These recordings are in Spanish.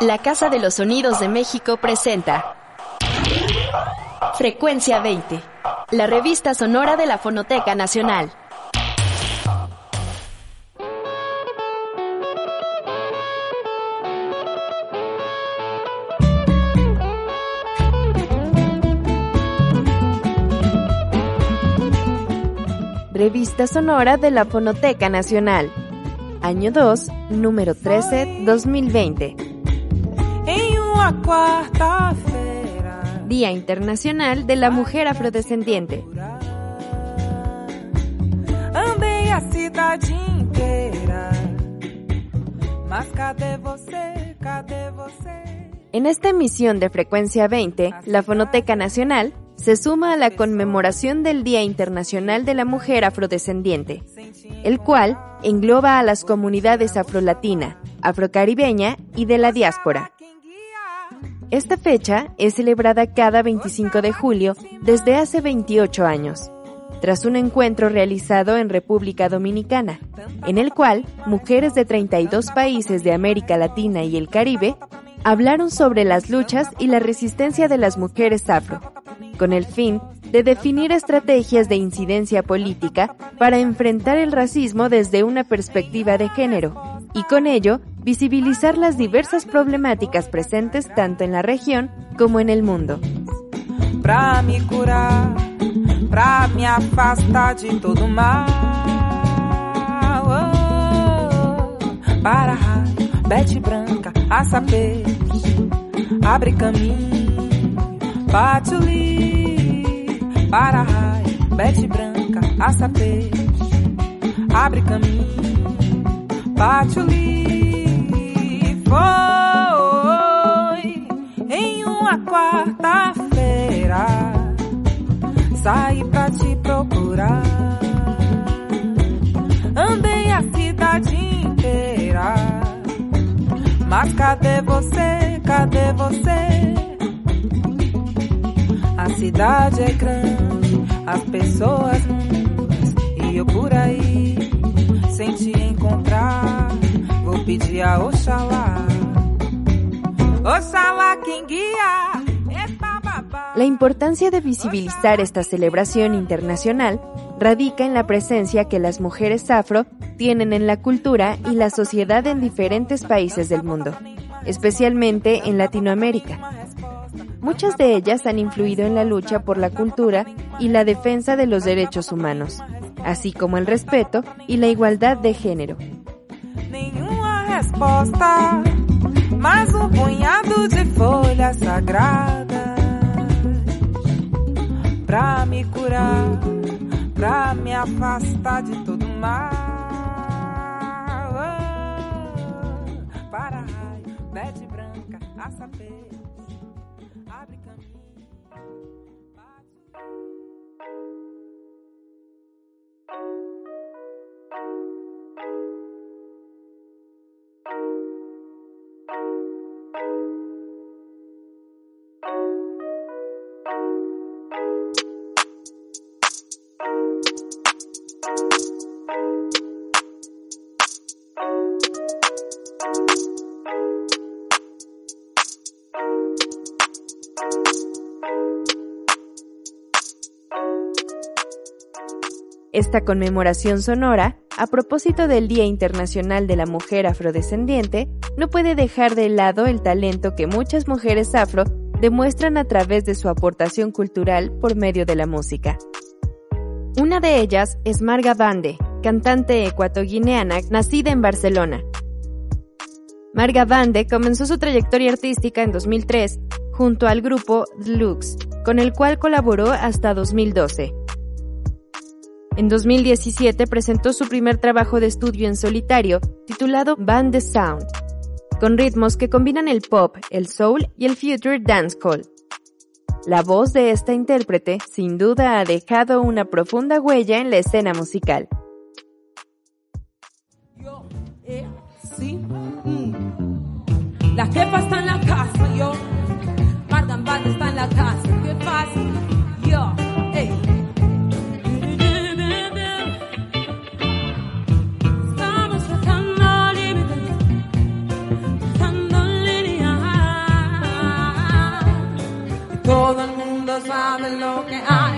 La Casa de los Sonidos de México presenta Frecuencia 20, la revista sonora de la Fonoteca Nacional. Revista Sonora de la Fonoteca Nacional. Año 2, número 13, 2020. Día Internacional de la Mujer Afrodescendiente. En esta emisión de Frecuencia 20, la Fonoteca Nacional se suma a la conmemoración del Día Internacional de la Mujer Afrodescendiente, el cual engloba a las comunidades afrolatina, afrocaribeña y de la diáspora. Esta fecha es celebrada cada 25 de julio desde hace 28 años, tras un encuentro realizado en República Dominicana, en el cual mujeres de 32 países de América Latina y el Caribe hablaron sobre las luchas y la resistencia de las mujeres afro, con el fin de definir estrategias de incidencia política para enfrentar el racismo desde una perspectiva de género, y con ello visibilizar las diversas problemáticas presentes tanto en la región como en el mundo. Pra me curar, pra me afastar de todo mal. Oh, para raio, bete branca, açapê, abre caminho, livro. Para raio, bete branca, açapê, abre caminho, livro. Foi em uma quarta-feira saí pra te procurar. Andei a cidade inteira, mas cadê você? Cadê você? A cidade é grande, as pessoas e eu por aí sem te encontrar. Pedir a Oxalá, Oxalá. La importancia de visibilizar esta celebración internacional radica en la presencia que las mujeres afro tienen en la cultura y la sociedad en diferentes países del mundo, especialmente en Latinoamérica. Muchas de ellas han influido en la lucha por la cultura y la defensa de los derechos humanos, así como el respeto y la igualdad de género. Resposta, mas um punhado de folhas sagradas pra me curar, pra me afastar de todo mal. Oh, para raio, bete branca, açapê, abre Esta conmemoración sonora, a propósito del Día Internacional de la Mujer Afrodescendiente, no puede dejar de lado el talento que muchas mujeres afro demuestran a través de su aportación cultural por medio de la música. Una de ellas es Marga Bande, cantante ecuatoguineana nacida en Barcelona. Marga Bande comenzó su trayectoria artística en 2003 junto al grupo Lux, con el cual colaboró hasta 2012. En 2017 presentó su primer trabajo de estudio en solitario, titulado Band the Sound. con ritmos que combinan el pop, el soul y el future dancehall. La voz de esta intérprete sin duda ha dejado una profunda huella en la escena musical. La jefa está en la casa, yo. Está en la casa. Yo. Sabe lo que hay.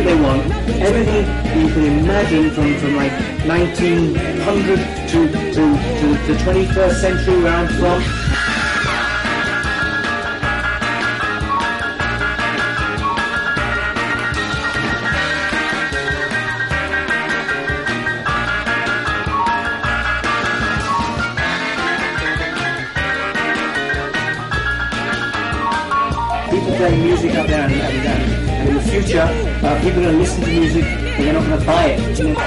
Music they want, everything you can imagine from, from like 1900 to, to, to the 21st century round from. Playing music up there and, and, and in the future, uh, people are going to listen to music and they're not going to buy it. You know.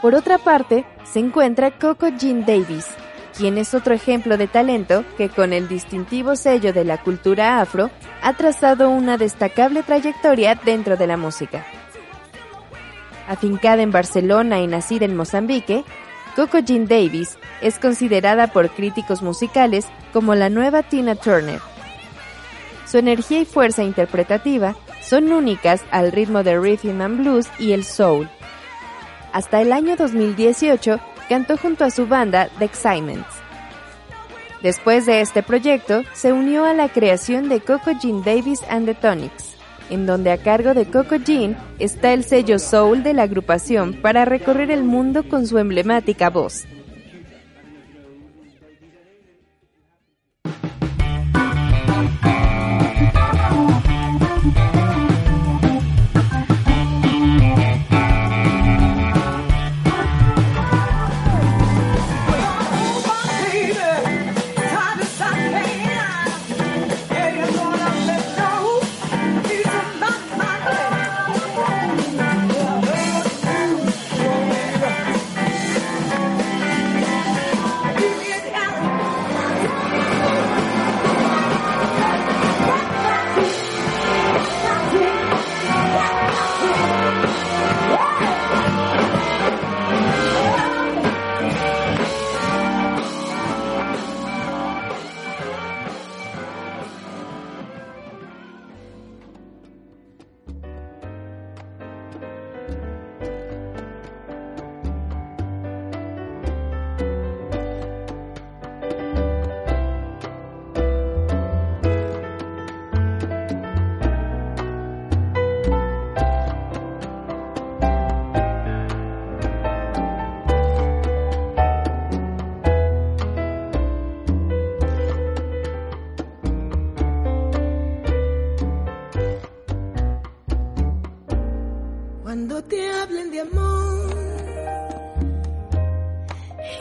Por otra parte, se encuentra Coco Jean Davis, quien es otro ejemplo de talento que con el distintivo sello de la cultura afro ha trazado una destacable trayectoria dentro de la música. Afincada en Barcelona y nacida en Mozambique, Coco Jean Davis es considerada por críticos musicales como la nueva Tina Turner. Su energía y fuerza interpretativa son únicas al ritmo de rhythm and blues y el soul. Hasta el año 2018 cantó junto a su banda The Excitements. Después de este proyecto, se unió a la creación de Coco Jean Davis and the Tonics, en donde a cargo de Coco Jean está el sello soul de la agrupación para recorrer el mundo con su emblemática voz. que hablen de amor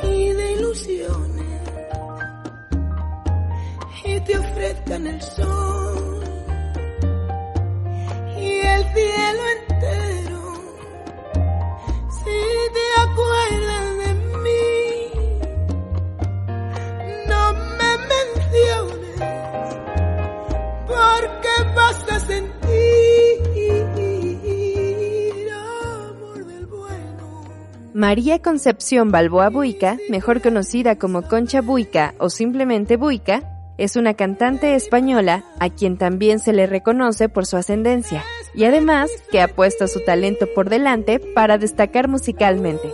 y de ilusiones y te ofrezcan el sol y el cielo. María Concepción Balboa Buica, mejor conocida como Concha Buica o simplemente Buica, es una cantante española a quien también se le reconoce por su ascendencia y además que ha puesto su talento por delante para destacar musicalmente.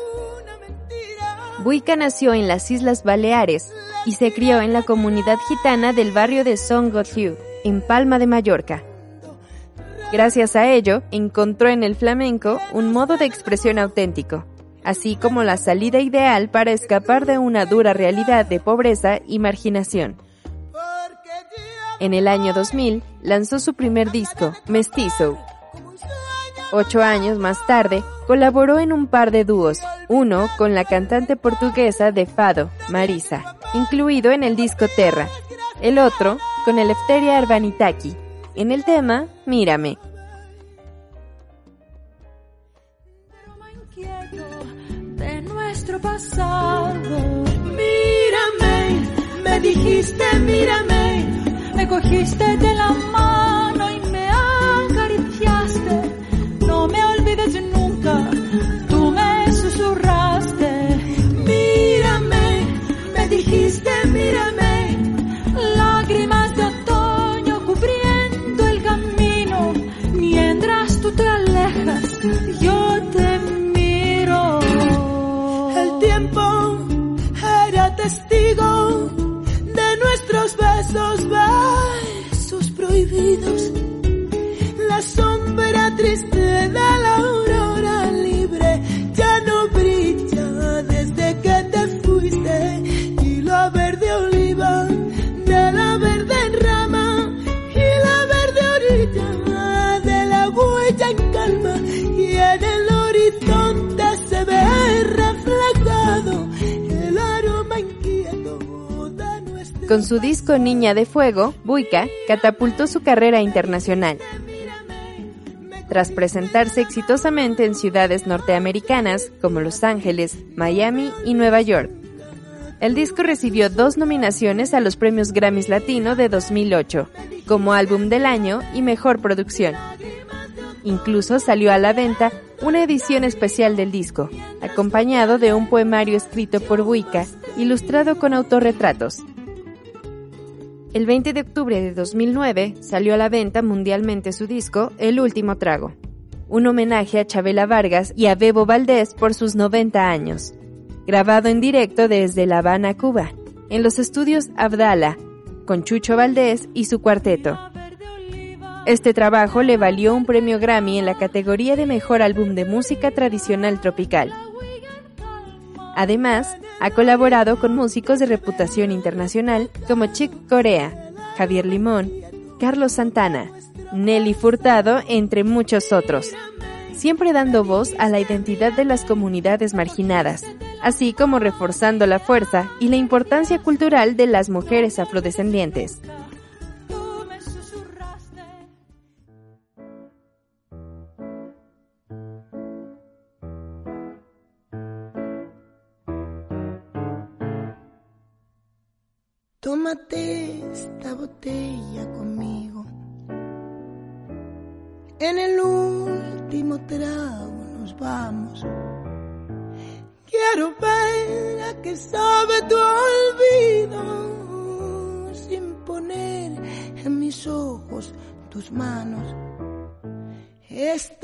Buica nació en las Islas Baleares y se crió en la comunidad gitana del barrio de Son Gotheu, en Palma de Mallorca. Gracias a ello, encontró en el flamenco un modo de expresión auténtico, así como la salida ideal para escapar de una dura realidad de pobreza y marginación. En el año 2000 lanzó su primer disco, Mestizo. Ocho años más tarde, colaboró en un par de dúos, uno con la cantante portuguesa de Fado, Marisa, incluido en el disco Terra, el otro con Eleftheria Arbanitaki, en el tema Mírame. Nuestro pasado. Mírame, me dijiste, mírame, Me cogiste de la mano y me acariciaste. No me olvides nunca, Con su disco Niña de Fuego, Buica catapultó su carrera internacional. Tras presentarse exitosamente en ciudades norteamericanas como Los Ángeles, Miami y Nueva York. El disco recibió dos nominaciones a los premios Grammys Latino de 2008, como álbum del año y mejor producción. Incluso salió a la venta una edición especial del disco, acompañado de un poemario escrito por Buica, ilustrado con autorretratos. El 20 de octubre de 2009 salió a la venta mundialmente su disco El último trago, un homenaje a Chabela Vargas y a Bebo Valdés por sus 90 años, grabado en directo desde La Habana, Cuba, en los estudios Abdala, con Chucho Valdés y su cuarteto. Este trabajo le valió un premio Grammy en la categoría de Mejor Álbum de Música Tradicional Tropical. Además, ha colaborado con músicos de reputación internacional como Chick Corea, Javier Limón, Carlos Santana, Nelly Furtado, entre muchos otros, siempre dando voz a la identidad de las comunidades marginadas, así como reforzando la fuerza y la importancia cultural de las mujeres afrodescendientes.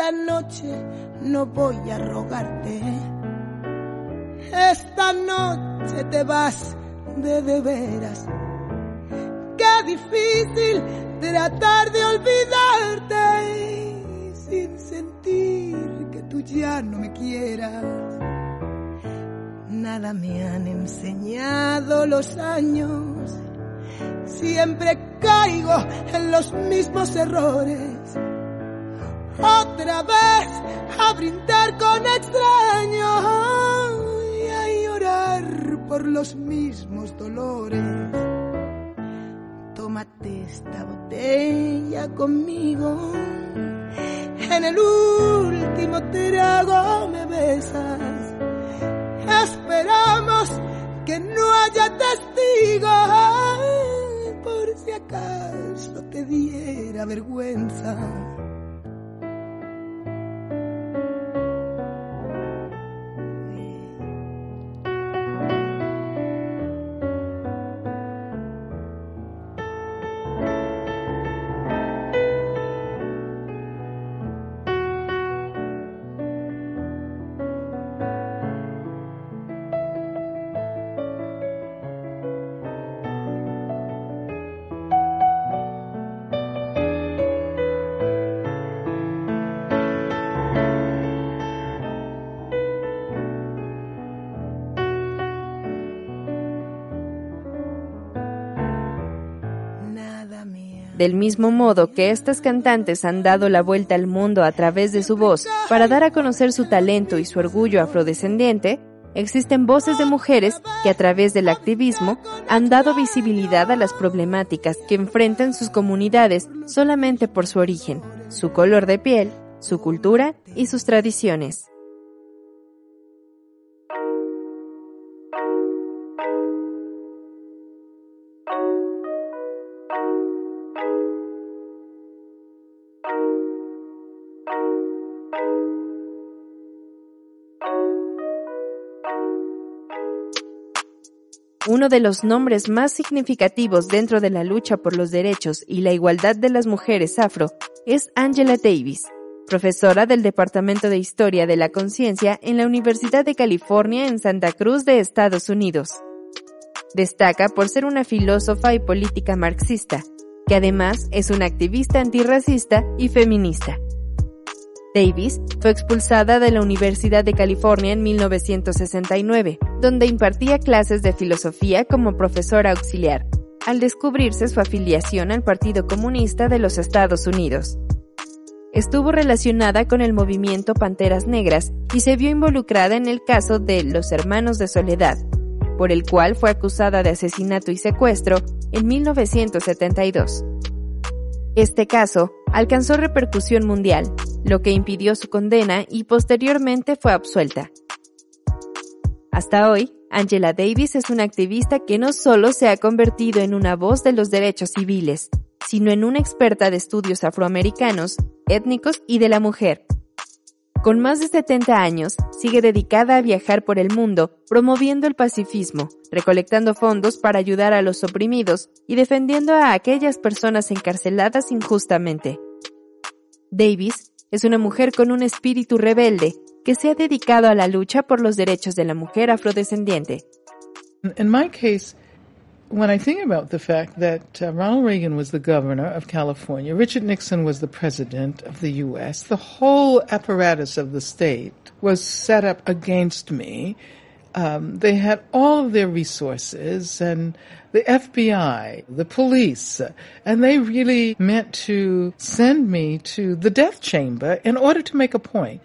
Esta noche no voy a rogarte. Esta noche te vas de de veras. Qué difícil tratar de olvidarte sin sentir que tú ya no me quieras. Nada me han enseñado los años. Siempre caigo en los mismos errores. Otra vez a brindar con extraños y a llorar por los mismos dolores. tómate esta botella conmigo. En el último trago me besas. Esperamos que no haya testigos por si acaso te diera vergüenza. Del mismo modo que estas cantantes han dado la vuelta al mundo a través de su voz para dar a conocer su talento y su orgullo afrodescendiente, existen voces de mujeres que a través del activismo han dado visibilidad a las problemáticas que enfrentan sus comunidades solamente por su origen, su color de piel, su cultura y sus tradiciones. Uno de los nombres más significativos dentro de la lucha por los derechos y la igualdad de las mujeres afro es Angela Davis, profesora del Departamento de Historia de la Conciencia en la Universidad de California en Santa Cruz de Estados Unidos. Destaca por ser una filósofa y política marxista, que además es una activista antirracista y feminista. Davis fue expulsada de la Universidad de California en 1969, donde impartía clases de filosofía como profesora auxiliar, al descubrirse su afiliación al Partido Comunista de los Estados Unidos. Estuvo relacionada con el movimiento Panteras Negras y se vio involucrada en el caso de los Hermanos de Soledad, por el cual fue acusada de asesinato y secuestro en 1972. Este caso alcanzó repercusión mundial, lo que impidió su condena y posteriormente fue absuelta. Hasta hoy, Angela Davis es una activista que no solo se ha convertido en una voz de los derechos civiles, sino en una experta de estudios afroamericanos, étnicos y de la mujer. Con más de 70 años, sigue dedicada a viajar por el mundo, promoviendo el pacifismo, recolectando fondos para ayudar a los oprimidos y defendiendo a aquellas personas encarceladas injustamente. Davis es una mujer con un espíritu rebelde que se ha dedicado a la lucha por los derechos de la mujer afrodescendiente. In my case, when I think about the fact that uh, Ronald Reagan was the governor of California, Richard Nixon was the president of the U.S., the whole apparatus of the state was set up against me. Um, they had all of their resources and the FBI, the police, and they really meant to send me to the death chamber in order to make a point.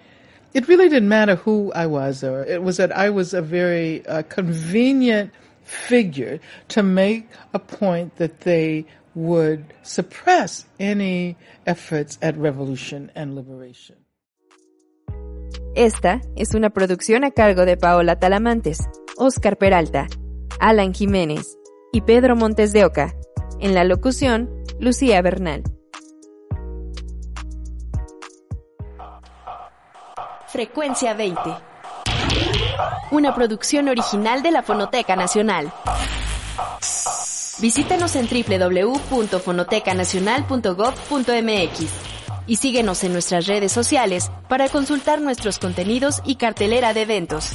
It really didn't matter who I was, or it was that I was a very uh, convenient figure to make a point that they would suppress any efforts at revolution and liberation. Esta es una producción a cargo de Paola Talamantes, Oscar Peralta, Alan Jiménez y Pedro Montes de Oca. En la locución, Lucía Bernal. Frecuencia 20. Una producción original de la Fonoteca Nacional. Visítanos en www.fonotecanacional.gov.mx y síguenos en nuestras redes sociales para consultar nuestros contenidos y cartelera de eventos.